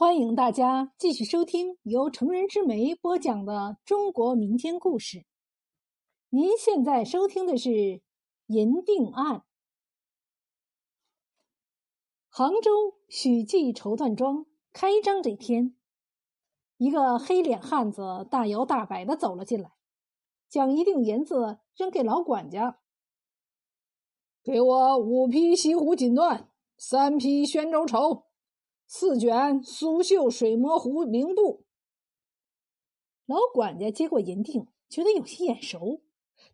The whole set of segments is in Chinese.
欢迎大家继续收听由成人之美播讲的中国民间故事。您现在收听的是《银锭案》。杭州许记绸缎庄开张这天，一个黑脸汉子大摇大摆的走了进来，将一锭银子扔给老管家：“给我五匹西湖锦缎，三匹宣州绸。”四卷苏绣水磨湖绫布。老管家接过银锭，觉得有些眼熟。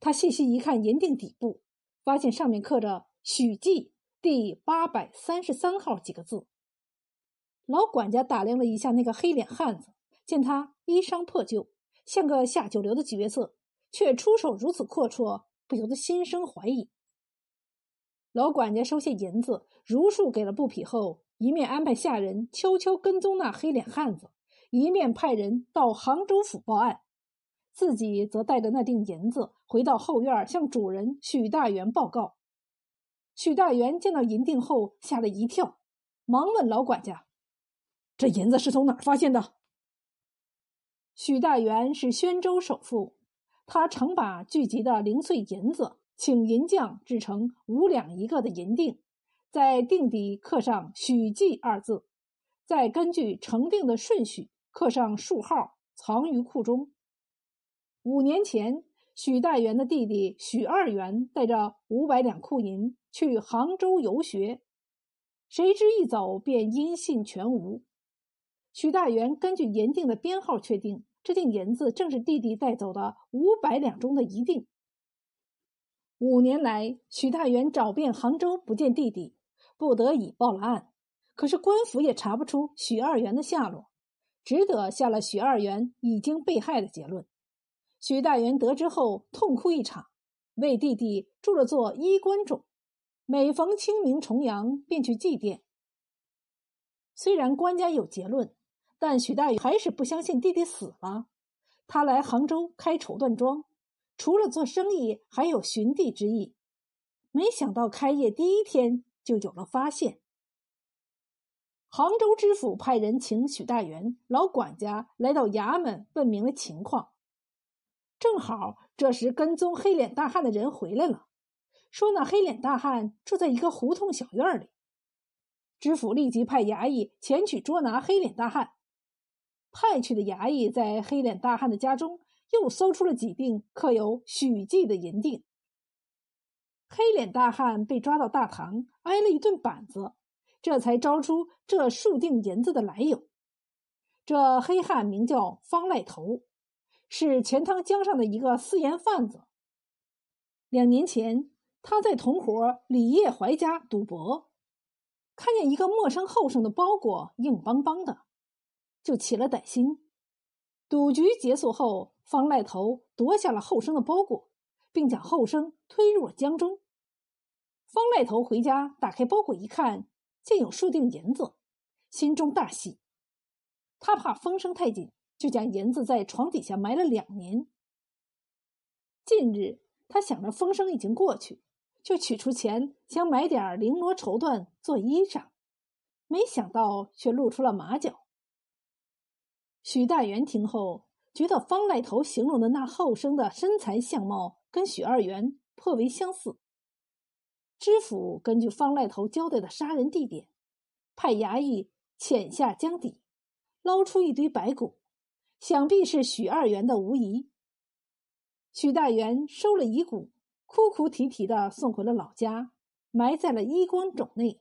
他细细一看银锭底部，发现上面刻着“许记第八百三十三号”几个字。老管家打量了一下那个黑脸汉子，见他衣裳破旧，像个下九流的角色，却出手如此阔绰，不由得心生怀疑。老管家收下银子，如数给了布匹后。一面安排下人悄悄跟踪那黑脸汉子，一面派人到杭州府报案，自己则带着那锭银子回到后院，向主人许大元报告。许大元见到银锭后吓了一跳，忙问老管家：“这银子是从哪儿发现的？”许大元是宣州首富，他常把聚集的零碎银子请银匠制成五两一个的银锭。在定底刻上“许记”二字，再根据成定的顺序刻上数号，藏于库中。五年前，许大元的弟弟许二元带着五百两库银去杭州游学，谁知一走便音信全无。许大元根据银锭的编号确定，这锭银子正是弟弟带走的五百两中的一锭。五年来，许大元找遍杭州，不见弟弟。不得已报了案，可是官府也查不出许二元的下落，只得下了许二元已经被害的结论。许大元得知后痛哭一场，为弟弟筑了座衣冠冢，每逢清明重阳便去祭奠。虽然官家有结论，但许大元还是不相信弟弟死了。他来杭州开绸缎庄，除了做生意，还有寻弟之意。没想到开业第一天。就有了发现。杭州知府派人请许大元老管家来到衙门问明了情况。正好这时跟踪黑脸大汉的人回来了，说那黑脸大汉住在一个胡同小院里。知府立即派衙役前去捉拿黑脸大汉。派去的衙役在黑脸大汉的家中又搜出了几锭刻有“许记”的银锭。黑脸大汉被抓到大堂，挨了一顿板子，这才招出这数锭银子的来由。这黑汉名叫方赖头，是钱塘江上的一个私盐贩子。两年前，他在同伙李业怀家赌博，看见一个陌生后生的包裹硬邦邦的，就起了歹心。赌局结束后，方赖头夺下了后生的包裹。并将后生推入了江中。方赖头回家，打开包裹一看，见有数锭银子，心中大喜。他怕风声太紧，就将银子在床底下埋了两年。近日，他想着风声已经过去，就取出钱想买点绫罗绸缎做衣裳，没想到却露出了马脚。许大元听后，觉得方赖头形容的那后生的身材相貌。跟许二元颇为相似。知府根据方赖头交代的杀人地点，派衙役潜下江底，捞出一堆白骨，想必是许二元的无疑。许大元收了遗骨，哭哭啼啼的送回了老家，埋在了衣冠冢内。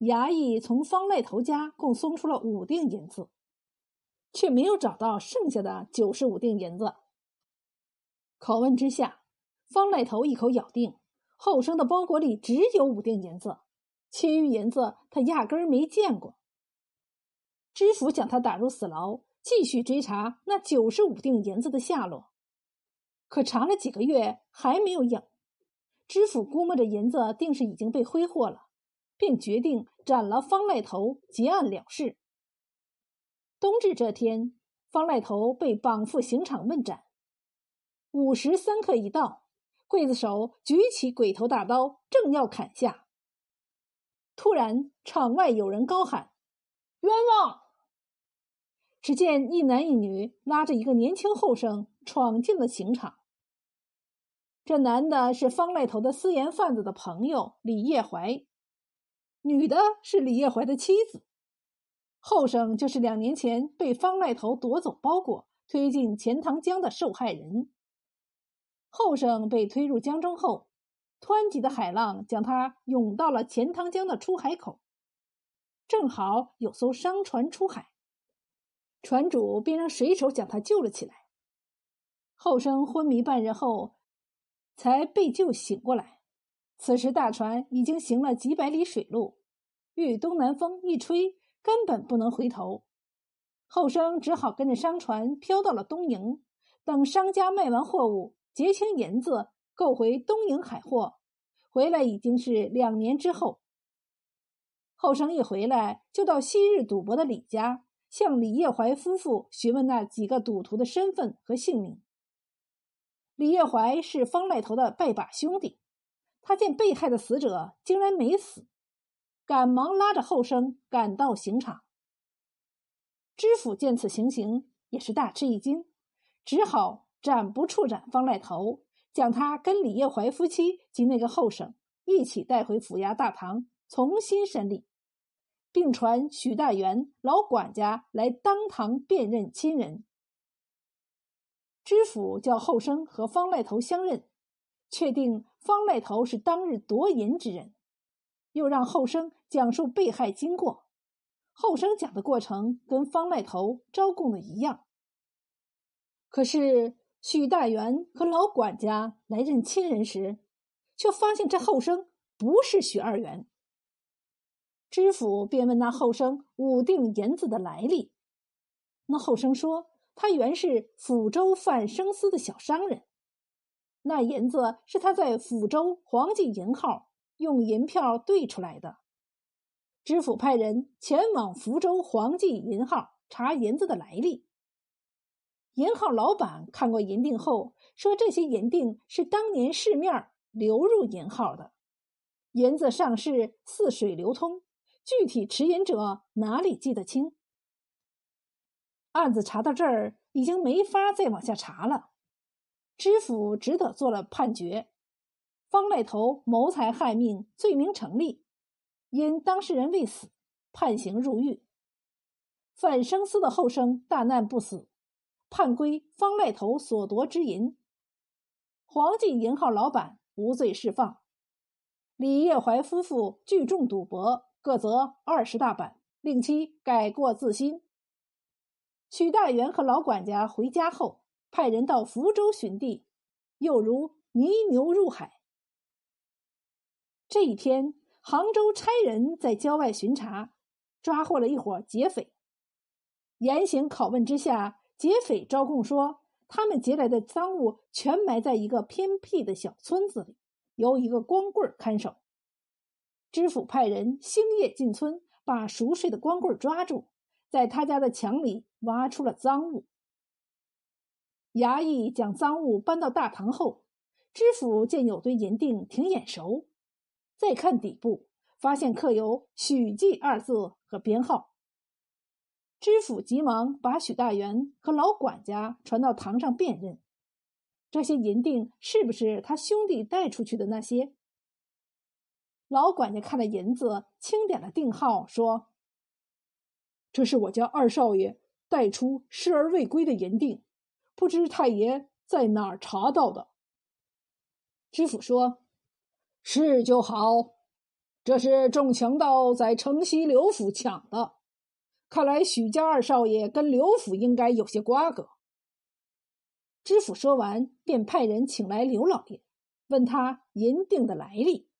衙役从方赖头家共搜出了五锭银子，却没有找到剩下的九十五锭银子。拷问之下，方赖头一口咬定后生的包裹里只有五锭银子，其余银子他压根儿没见过。知府将他打入死牢，继续追查那九十五锭银子的下落。可查了几个月还没有影，知府估摸着银子定是已经被挥霍了，便决定斩了方赖头，结案了事。冬至这天，方赖头被绑赴刑场问斩。午时三刻一到，刽子手举起鬼头大刀，正要砍下，突然场外有人高喊：“冤枉！只见一男一女拉着一个年轻后生闯进了刑场。这男的是方赖头的私盐贩子的朋友李叶怀，女的是李叶怀的妻子。后生就是两年前被方赖头夺走包裹、推进钱塘江的受害人。后生被推入江中后，湍急的海浪将他涌到了钱塘江的出海口。正好有艘商船出海，船主便让水手将他救了起来。后生昏迷半日后。才被救醒过来。此时大船已经行了几百里水路，遇东南风一吹，根本不能回头。后生只好跟着商船漂到了东营，等商家卖完货物，结清银子，购回东营海货。回来已经是两年之后。后生一回来，就到昔日赌博的李家，向李业怀夫妇询问那几个赌徒的身份和姓名。李业怀是方赖头的拜把兄弟，他见被害的死者竟然没死，赶忙拉着后生赶到刑场。知府见此情形，也是大吃一惊，只好斩不处斩方赖头，将他跟李业怀夫妻及那个后生一起带回府衙大堂重新审理，并传许大元老管家来当堂辨认亲人。知府叫后生和方赖头相认，确定方赖头是当日夺银之人，又让后生讲述被害经过。后生讲的过程跟方赖头招供的一样。可是许大元和老管家来认亲人时，却发现这后生不是许二元。知府便问那后生五锭银子的来历，那后生说。他原是抚州贩生丝的小商人，那银子是他在抚州黄记银号用银票兑出来的。知府派人前往福州黄记银号查银子的来历。银号老板看过银锭后说：“这些银锭是当年市面流入银号的，银子上市似水流通，具体持银者哪里记得清？”案子查到这儿，已经没法再往下查了。知府只得做了判决：方赖头谋财害命，罪名成立；因当事人未死，判刑入狱。范生思的后生大难不死，判归方赖头所夺之银。黄记银号老板无罪释放。李业怀夫妇聚众赌博，各责二十大板，令其改过自新。许大元和老管家回家后，派人到福州寻地，又如泥牛入海。这一天，杭州差人在郊外巡查，抓获了一伙劫匪。严刑拷问之下，劫匪招供说，他们劫来的赃物全埋在一个偏僻的小村子里，由一个光棍看守。知府派人星夜进村，把熟睡的光棍抓住。在他家的墙里挖出了赃物。衙役将赃物搬到大堂后，知府见有堆银锭挺眼熟，再看底部，发现刻有“许记”二字和编号。知府急忙把许大元和老管家传到堂上辨认，这些银锭是不是他兄弟带出去的那些？老管家看了银子，清点了锭号，说。这是我家二少爷带出失而未归的银锭，不知太爷在哪儿查到的？知府说：“是就好，这是众强盗在城西刘府抢的。看来许家二少爷跟刘府应该有些瓜葛。”知府说完，便派人请来刘老爷，问他银锭的来历。